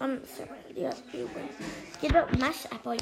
I'm sorry, yes, you win. Get up, mash apple.